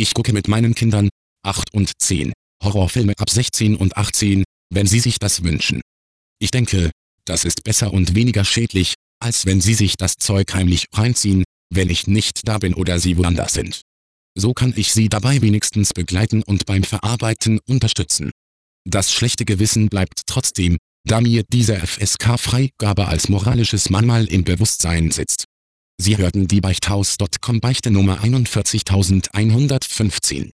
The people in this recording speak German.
Ich gucke mit meinen Kindern, 8 und 10, Horrorfilme ab 16 und 18, wenn sie sich das wünschen. Ich denke, das ist besser und weniger schädlich, als wenn sie sich das Zeug heimlich reinziehen, wenn ich nicht da bin oder sie woanders sind. So kann ich sie dabei wenigstens begleiten und beim Verarbeiten unterstützen. Das schlechte Gewissen bleibt trotzdem, da mir diese FSK-Freigabe als moralisches Manual im Bewusstsein sitzt. Sie hörten die Beichthaus.com Beichte Nummer 41115.